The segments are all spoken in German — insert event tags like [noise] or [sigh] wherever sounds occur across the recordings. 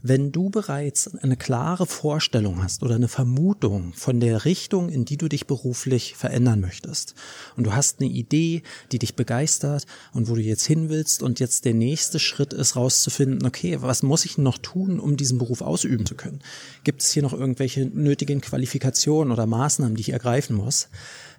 Wenn du bereits eine klare Vorstellung hast oder eine Vermutung von der Richtung, in die du dich beruflich verändern möchtest und du hast eine Idee, die dich begeistert und wo du jetzt hin willst und jetzt der nächste Schritt ist rauszufinden, okay, was muss ich noch tun, um diesen Beruf ausüben zu können? Gibt es hier noch irgendwelche nötigen Qualifikationen oder Maßnahmen, die ich ergreifen muss?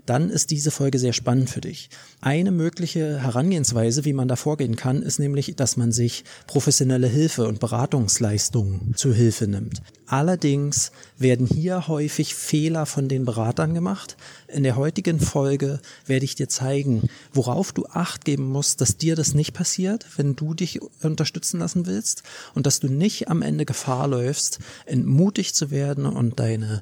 Dann ist diese Folge sehr spannend für dich. Eine mögliche Herangehensweise, wie man da vorgehen kann, ist nämlich, dass man sich professionelle Hilfe und Beratungsleistungen zu Hilfe nimmt. Allerdings werden hier häufig Fehler von den Beratern gemacht. In der heutigen Folge werde ich dir zeigen, worauf du Acht geben musst, dass dir das nicht passiert, wenn du dich unterstützen lassen willst und dass du nicht am Ende Gefahr läufst, entmutigt zu werden und deine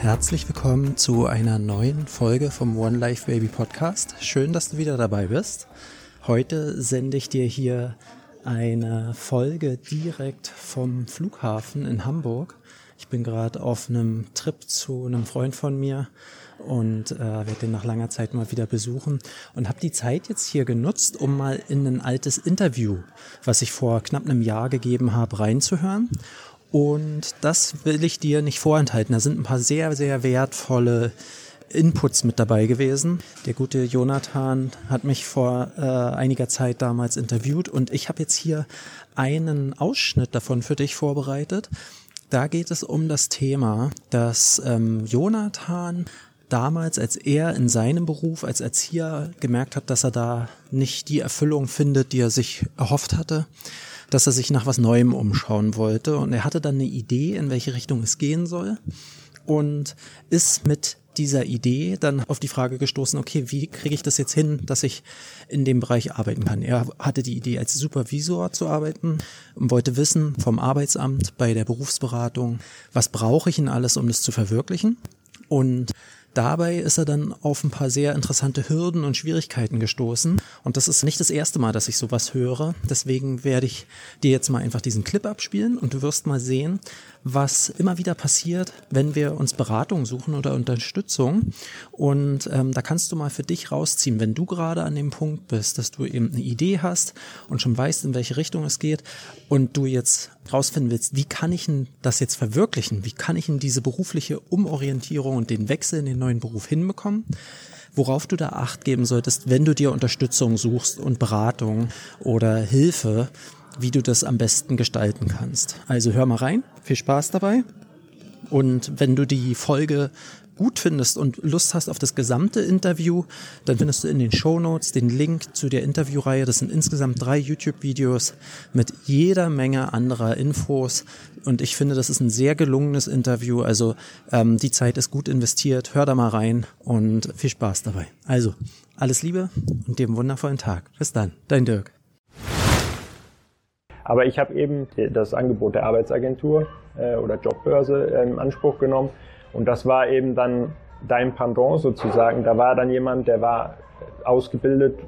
Herzlich willkommen zu einer neuen Folge vom One Life Baby Podcast. Schön, dass du wieder dabei bist. Heute sende ich dir hier eine Folge direkt vom Flughafen in Hamburg. Ich bin gerade auf einem Trip zu einem Freund von mir und äh, werde den nach langer Zeit mal wieder besuchen und habe die Zeit jetzt hier genutzt, um mal in ein altes Interview, was ich vor knapp einem Jahr gegeben habe, reinzuhören und das will ich dir nicht vorenthalten. Da sind ein paar sehr, sehr wertvolle Inputs mit dabei gewesen. Der gute Jonathan hat mich vor äh, einiger Zeit damals interviewt und ich habe jetzt hier einen Ausschnitt davon für dich vorbereitet. Da geht es um das Thema, dass ähm, Jonathan damals, als er in seinem Beruf als Erzieher gemerkt hat, dass er da nicht die Erfüllung findet, die er sich erhofft hatte, dass er sich nach was Neuem umschauen wollte. Und er hatte dann eine Idee, in welche Richtung es gehen soll. Und ist mit dieser Idee dann auf die Frage gestoßen, okay, wie kriege ich das jetzt hin, dass ich in dem Bereich arbeiten kann? Er hatte die Idee, als Supervisor zu arbeiten und wollte wissen vom Arbeitsamt bei der Berufsberatung, was brauche ich denn alles, um das zu verwirklichen? Und Dabei ist er dann auf ein paar sehr interessante Hürden und Schwierigkeiten gestoßen. Und das ist nicht das erste Mal, dass ich sowas höre. Deswegen werde ich dir jetzt mal einfach diesen Clip abspielen und du wirst mal sehen, was immer wieder passiert, wenn wir uns Beratung suchen oder Unterstützung. Und ähm, da kannst du mal für dich rausziehen, wenn du gerade an dem Punkt bist, dass du eben eine Idee hast und schon weißt, in welche Richtung es geht und du jetzt rausfinden willst, wie kann ich denn das jetzt verwirklichen? Wie kann ich denn diese berufliche Umorientierung und den Wechsel in den neuen Beruf hinbekommen? worauf du da Acht geben solltest, wenn du dir Unterstützung suchst und Beratung oder Hilfe, wie du das am besten gestalten kannst. Also hör mal rein, viel Spaß dabei. Und wenn du die Folge gut findest und Lust hast auf das gesamte Interview, dann findest du in den Show Notes den Link zu der Interviewreihe. Das sind insgesamt drei YouTube-Videos mit jeder Menge anderer Infos. Und ich finde, das ist ein sehr gelungenes Interview. Also ähm, die Zeit ist gut investiert. Hör da mal rein und viel Spaß dabei. Also alles Liebe und dir einen wundervollen Tag. Bis dann, dein Dirk. Aber ich habe eben das Angebot der Arbeitsagentur äh, oder Jobbörse äh, in Anspruch genommen und das war eben dann dein Pendant sozusagen. Da war dann jemand, der war ausgebildet,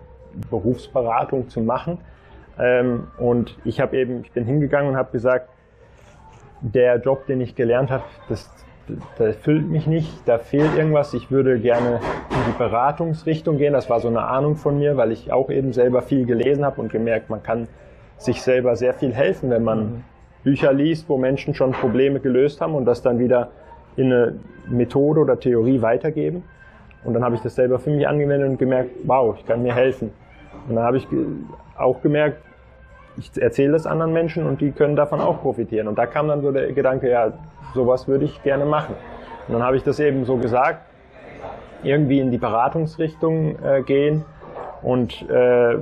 Berufsberatung zu machen. Ähm, und ich habe eben, ich bin hingegangen und habe gesagt, der Job, den ich gelernt habe, das, das füllt mich nicht, da fehlt irgendwas. Ich würde gerne in die Beratungsrichtung gehen. Das war so eine Ahnung von mir, weil ich auch eben selber viel gelesen habe und gemerkt, man kann sich selber sehr viel helfen, wenn man mhm. Bücher liest, wo Menschen schon Probleme gelöst haben und das dann wieder in eine Methode oder Theorie weitergeben. Und dann habe ich das selber für mich angewendet und gemerkt, wow, ich kann mir helfen. Und dann habe ich auch gemerkt, ich erzähle das anderen Menschen und die können davon auch profitieren. Und da kam dann so der Gedanke, ja, sowas würde ich gerne machen. Und dann habe ich das eben so gesagt, irgendwie in die Beratungsrichtung äh, gehen und äh,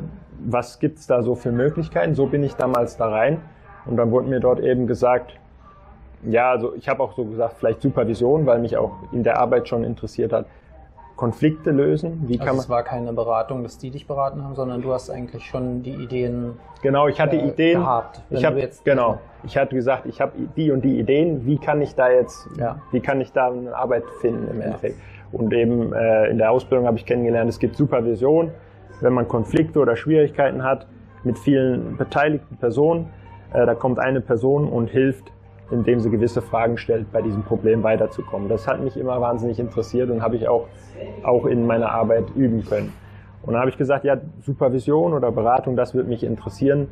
was gibt's da so für Möglichkeiten? So bin ich damals da rein und dann wurde mir dort eben gesagt, ja, also ich habe auch so gesagt, vielleicht Supervision, weil mich auch in der Arbeit schon interessiert hat, Konflikte lösen. Wie also kann man, es war keine Beratung, dass die dich beraten haben, sondern du hast eigentlich schon die Ideen Genau, ich hatte äh, Ideen gehabt. Ich habe jetzt genau, ich hatte gesagt, ich habe die und die Ideen. Wie kann ich da jetzt, ja. wie kann ich da eine Arbeit finden im Endeffekt? Ja. Und eben äh, in der Ausbildung habe ich kennengelernt, es gibt Supervision, wenn man Konflikte oder Schwierigkeiten hat mit vielen beteiligten Personen. Äh, da kommt eine Person und hilft indem sie gewisse Fragen stellt, bei diesem Problem weiterzukommen. Das hat mich immer wahnsinnig interessiert und habe ich auch, auch in meiner Arbeit üben können. Und dann habe ich gesagt, ja, Supervision oder Beratung, das würde mich interessieren.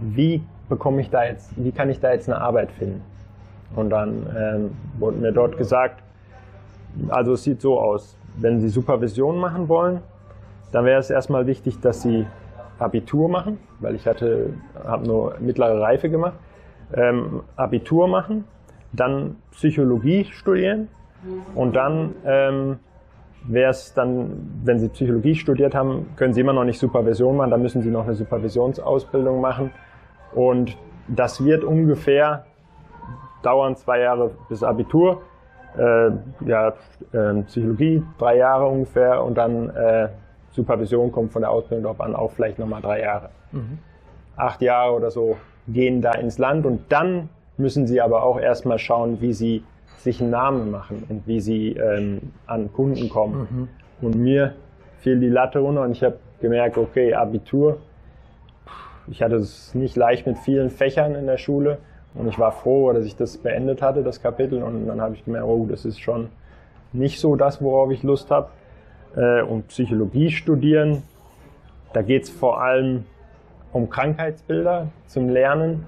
Wie bekomme ich da jetzt, wie kann ich da jetzt eine Arbeit finden? Und dann ähm, wurde mir dort gesagt, also es sieht so aus, wenn Sie Supervision machen wollen, dann wäre es erstmal wichtig, dass Sie Abitur machen, weil ich hatte, habe nur mittlere Reife gemacht. Ähm, Abitur machen, dann Psychologie studieren und dann ähm, wäre es dann, wenn Sie Psychologie studiert haben, können Sie immer noch nicht Supervision machen, dann müssen Sie noch eine Supervisionsausbildung machen. Und das wird ungefähr dauern zwei Jahre bis Abitur, äh, ja, äh, Psychologie drei Jahre ungefähr und dann äh, Supervision kommt von der Ausbildung drauf an, auch vielleicht nochmal drei Jahre. Mhm. Acht Jahre oder so gehen da ins Land und dann müssen sie aber auch erstmal schauen, wie sie sich einen Namen machen und wie sie ähm, an Kunden kommen. Mhm. Und mir fiel die Latte runter und ich habe gemerkt, okay, Abitur, ich hatte es nicht leicht mit vielen Fächern in der Schule und ich war froh, dass ich das beendet hatte, das Kapitel. Und dann habe ich gemerkt, oh, das ist schon nicht so das, worauf ich Lust habe. Äh, und Psychologie studieren, da geht es vor allem um Krankheitsbilder zum Lernen.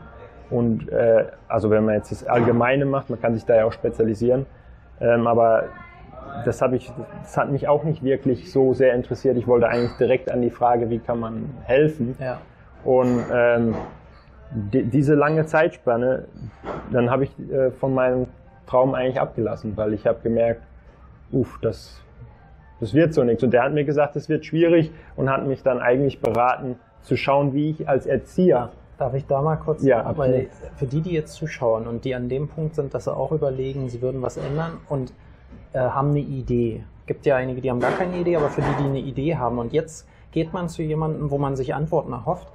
Und äh, also wenn man jetzt das Allgemeine macht, man kann sich da ja auch spezialisieren. Ähm, aber das, ich, das hat mich auch nicht wirklich so sehr interessiert. Ich wollte eigentlich direkt an die Frage, wie kann man helfen. Ja. Und ähm, die, diese lange Zeitspanne, dann habe ich äh, von meinem Traum eigentlich abgelassen, weil ich habe gemerkt, uff, das, das wird so nichts. Und der hat mir gesagt, es wird schwierig und hat mich dann eigentlich beraten, zu schauen, wie ich als Erzieher. Darf ich da mal kurz? Ja, weil für die, die jetzt zuschauen und die an dem Punkt sind, dass sie auch überlegen, sie würden was ändern und äh, haben eine Idee. Gibt ja einige, die haben gar keine Idee, aber für die, die eine Idee haben und jetzt geht man zu jemandem, wo man sich Antworten erhofft.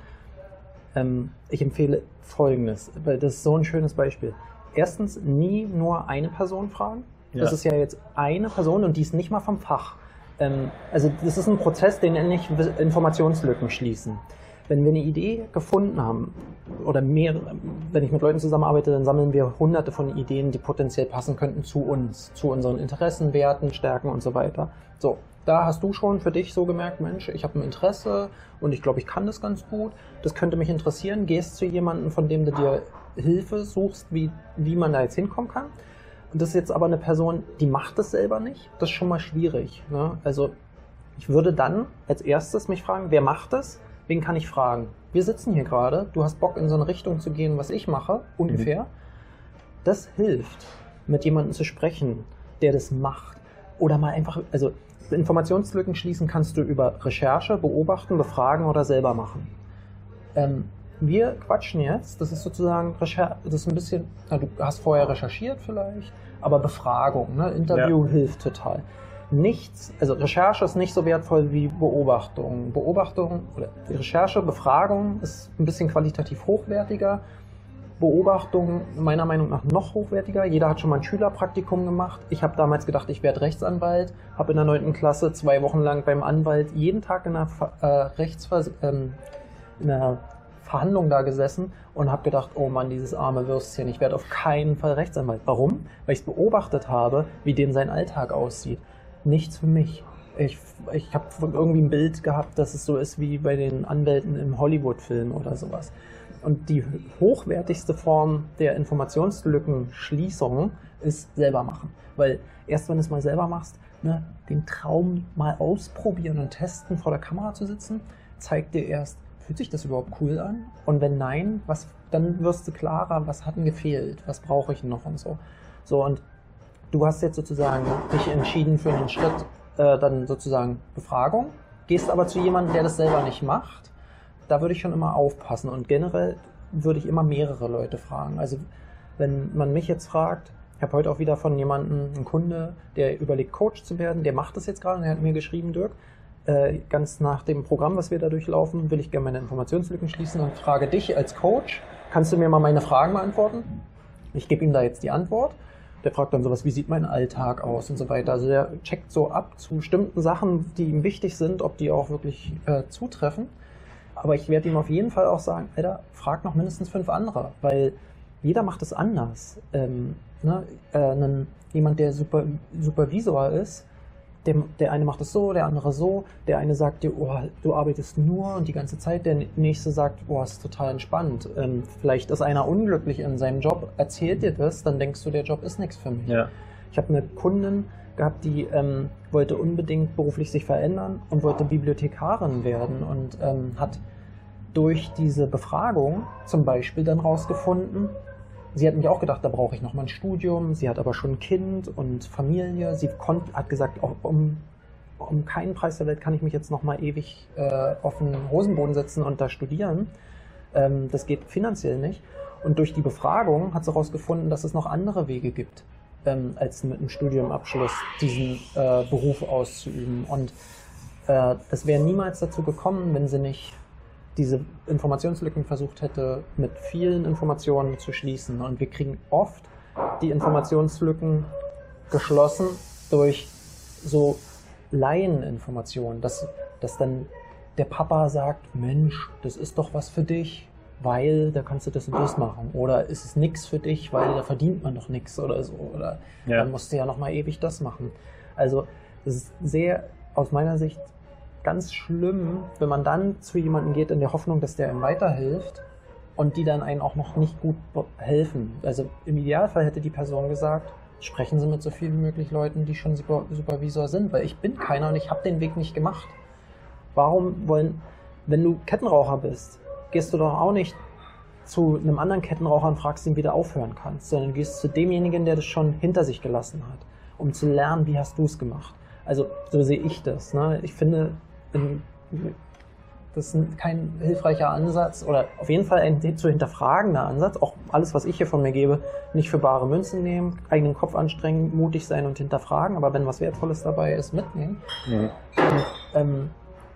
Ähm, ich empfehle Folgendes, weil das ist so ein schönes Beispiel. Erstens, nie nur eine Person fragen. Das ja. ist ja jetzt eine Person und die ist nicht mal vom Fach. Ähm, also das ist ein Prozess, den nenne ich Informationslücken schließen. Wenn wir eine Idee gefunden haben oder mehr, wenn ich mit Leuten zusammenarbeite, dann sammeln wir hunderte von Ideen, die potenziell passen könnten zu uns, zu unseren Interessen, Werten, Stärken und so weiter. So, da hast du schon für dich so gemerkt, Mensch, ich habe ein Interesse und ich glaube, ich kann das ganz gut. Das könnte mich interessieren. Gehst zu jemandem, von dem du dir Hilfe suchst, wie, wie man da jetzt hinkommen kann. Und das ist jetzt aber eine Person, die macht das selber nicht. Das ist schon mal schwierig. Ne? Also ich würde dann als erstes mich fragen, wer macht das? Wen kann ich fragen? Wir sitzen hier gerade, du hast Bock in so eine Richtung zu gehen, was ich mache, ungefähr. Mhm. Das hilft, mit jemandem zu sprechen, der das macht. Oder mal einfach, also Informationslücken schließen kannst du über Recherche, beobachten, befragen oder selber machen. Ähm, wir quatschen jetzt, das ist sozusagen, das ist ein bisschen, na, du hast vorher recherchiert vielleicht, aber Befragung, ne? Interview ja. hilft total. Nichts, also Recherche ist nicht so wertvoll wie Beobachtung. Beobachtung oder Recherche, Befragung ist ein bisschen qualitativ hochwertiger. Beobachtung meiner Meinung nach noch hochwertiger. Jeder hat schon mal ein Schülerpraktikum gemacht. Ich habe damals gedacht, ich werde Rechtsanwalt, habe in der 9. Klasse zwei Wochen lang beim Anwalt jeden Tag in einer, äh, Rechtsver ähm, in einer Verhandlung da gesessen und habe gedacht, oh Mann, dieses arme Würstchen, ich werde auf keinen Fall Rechtsanwalt. Warum? Weil ich es beobachtet habe, wie dem sein Alltag aussieht. Nichts für mich. Ich, ich habe irgendwie ein Bild gehabt, dass es so ist wie bei den Anwälten im Hollywood-Film oder sowas. Und die hochwertigste Form der Informationslückenschließung ist selber machen. Weil erst wenn du es mal selber machst, ne, den Traum mal ausprobieren und testen, vor der Kamera zu sitzen, zeigt dir erst, fühlt sich das überhaupt cool an? Und wenn nein, was, dann wirst du klarer, was hat denn gefehlt, was brauche ich noch und so. So, und du hast jetzt sozusagen dich entschieden für einen Schritt, äh, dann sozusagen Befragung, gehst aber zu jemandem, der das selber nicht macht. Da würde ich schon immer aufpassen und generell würde ich immer mehrere Leute fragen. Also wenn man mich jetzt fragt, Ich habe heute auch wieder von jemandem, einen Kunde, der überlegt, Coach zu werden, der macht das jetzt gerade und er hat mir geschrieben, Dirk, äh, ganz nach dem Programm, was wir da durchlaufen, will ich gerne meine Informationslücken schließen und frage dich als Coach, kannst du mir mal meine Fragen beantworten? Ich gebe ihm da jetzt die Antwort. Der fragt dann sowas, wie sieht mein Alltag aus und so weiter. Also der checkt so ab zu bestimmten Sachen, die ihm wichtig sind, ob die auch wirklich äh, zutreffen. Aber ich werde ihm auf jeden Fall auch sagen, Alter, frag noch mindestens fünf andere, weil jeder macht es anders. Ähm, ne? äh, einen, jemand, der Super, Supervisor ist, der, der eine macht es so, der andere so, der eine sagt dir, oh, du arbeitest nur und die ganze Zeit, der nächste sagt, oh, ist total entspannt. Ähm, vielleicht ist einer unglücklich in seinem Job, erzählt dir das, dann denkst du, der Job ist nichts für mich. Ja. Ich habe eine Kundin gehabt, die ähm, wollte unbedingt beruflich sich verändern und wollte Bibliothekarin werden und ähm, hat durch diese Befragung zum Beispiel dann rausgefunden, Sie hat mich auch gedacht, da brauche ich noch mal ein Studium. Sie hat aber schon ein Kind und Familie. Sie konnt, hat gesagt, um, um keinen Preis der Welt kann ich mich jetzt noch mal ewig äh, auf den Hosenboden setzen und da studieren. Ähm, das geht finanziell nicht. Und durch die Befragung hat sie herausgefunden, dass es noch andere Wege gibt, ähm, als mit einem Studiumabschluss diesen äh, Beruf auszuüben. Und äh, das wäre niemals dazu gekommen, wenn sie nicht diese Informationslücken versucht hätte, mit vielen Informationen zu schließen. Und wir kriegen oft die Informationslücken geschlossen durch so Laieninformationen, dass, dass dann der Papa sagt, Mensch, das ist doch was für dich, weil da kannst du das und das machen. Oder ist es nichts für dich, weil da verdient man doch nichts oder so. Oder ja. dann musst du ja nochmal ewig das machen. Also das ist sehr, aus meiner Sicht, ganz schlimm, wenn man dann zu jemandem geht in der Hoffnung, dass der ihm weiterhilft und die dann einen auch noch nicht gut helfen. Also im Idealfall hätte die Person gesagt, sprechen Sie mit so vielen wie möglich Leuten, die schon Super Supervisor sind, weil ich bin keiner und ich habe den Weg nicht gemacht. Warum wollen, wenn du Kettenraucher bist, gehst du doch auch nicht zu einem anderen Kettenraucher und fragst ihn, wie du aufhören kannst, sondern du gehst zu demjenigen, der das schon hinter sich gelassen hat, um zu lernen, wie hast du es gemacht. Also so sehe ich das. Ne? Ich finde, das ist kein hilfreicher Ansatz oder auf jeden Fall ein zu hinterfragender Ansatz. Auch alles, was ich hier von mir gebe, nicht für bare Münzen nehmen, eigenen Kopf anstrengen, mutig sein und hinterfragen, aber wenn was Wertvolles dabei ist, mitnehmen. Mhm. Und, ähm,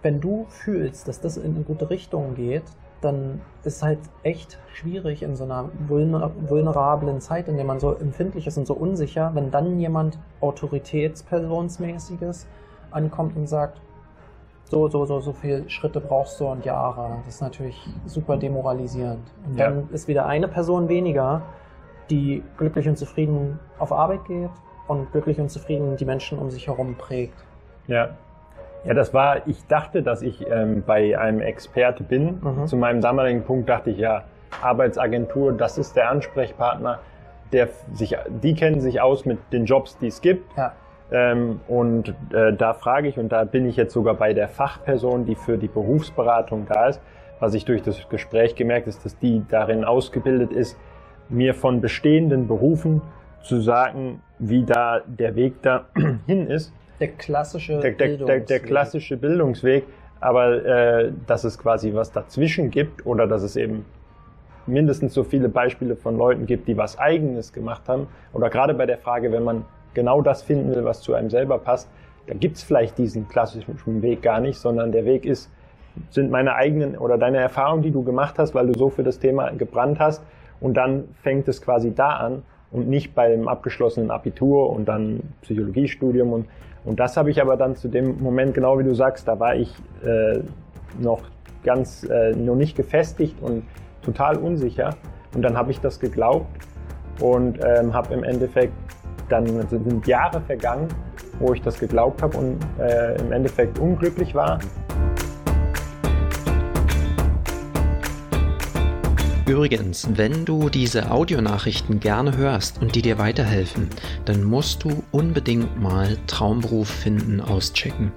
wenn du fühlst, dass das in eine gute Richtung geht, dann ist halt echt schwierig in so einer vulnerablen Zeit, in der man so empfindlich ist und so unsicher, wenn dann jemand Autoritätspersonsmäßiges ankommt und sagt, so, so, so, so viele Schritte brauchst du und Jahre. Das ist natürlich super demoralisierend. Und dann ja. ist wieder eine Person weniger, die glücklich und zufrieden auf Arbeit geht und glücklich und zufrieden die Menschen um sich herum prägt. Ja. Ja, das war, ich dachte, dass ich ähm, bei einem Experte bin. Mhm. Zu meinem damaligen Punkt dachte ich, ja, Arbeitsagentur, das ist der Ansprechpartner, der sich, die kennen sich aus mit den Jobs, die es gibt. Ja ähm, und äh, da frage ich, und da bin ich jetzt sogar bei der Fachperson, die für die Berufsberatung da ist, was ich durch das Gespräch gemerkt ist, dass die darin ausgebildet ist, mir von bestehenden Berufen zu sagen, wie da der Weg dahin [clears throat] ist. Der klassische der, der, der, der klassische Bildungsweg, aber äh, dass es quasi was dazwischen gibt oder dass es eben mindestens so viele Beispiele von Leuten gibt, die was Eigenes gemacht haben. Oder gerade bei der Frage, wenn man genau das finden will, was zu einem selber passt, da gibt es vielleicht diesen klassischen Weg gar nicht, sondern der Weg ist, sind meine eigenen oder deine Erfahrungen, die du gemacht hast, weil du so für das Thema gebrannt hast. Und dann fängt es quasi da an und nicht beim abgeschlossenen Abitur und dann Psychologiestudium. Und, und das habe ich aber dann zu dem Moment, genau wie du sagst, da war ich äh, noch ganz, äh, noch nicht gefestigt und total unsicher. Und dann habe ich das geglaubt und ähm, habe im Endeffekt dann sind Jahre vergangen, wo ich das geglaubt habe und äh, im Endeffekt unglücklich war. Übrigens, wenn du diese Audionachrichten gerne hörst und die dir weiterhelfen, dann musst du unbedingt mal Traumberuf finden auschecken.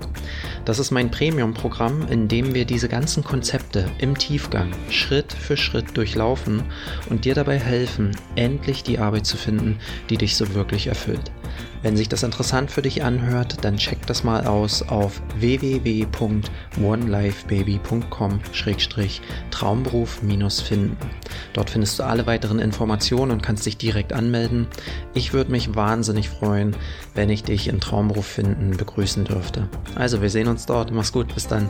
Das ist mein Premium-Programm, in dem wir diese ganzen Konzepte im Tiefgang Schritt für Schritt durchlaufen und dir dabei helfen, endlich die Arbeit zu finden, die dich so wirklich erfüllt. Wenn sich das interessant für dich anhört, dann check das mal aus auf www.onelifebaby.com-traumberuf-finden. Dort findest du alle weiteren Informationen und kannst dich direkt anmelden. Ich würde mich wahnsinnig freuen, wenn ich dich in Traumberuf finden begrüßen dürfte. Also, wir sehen uns dort. Mach's gut, bis dann.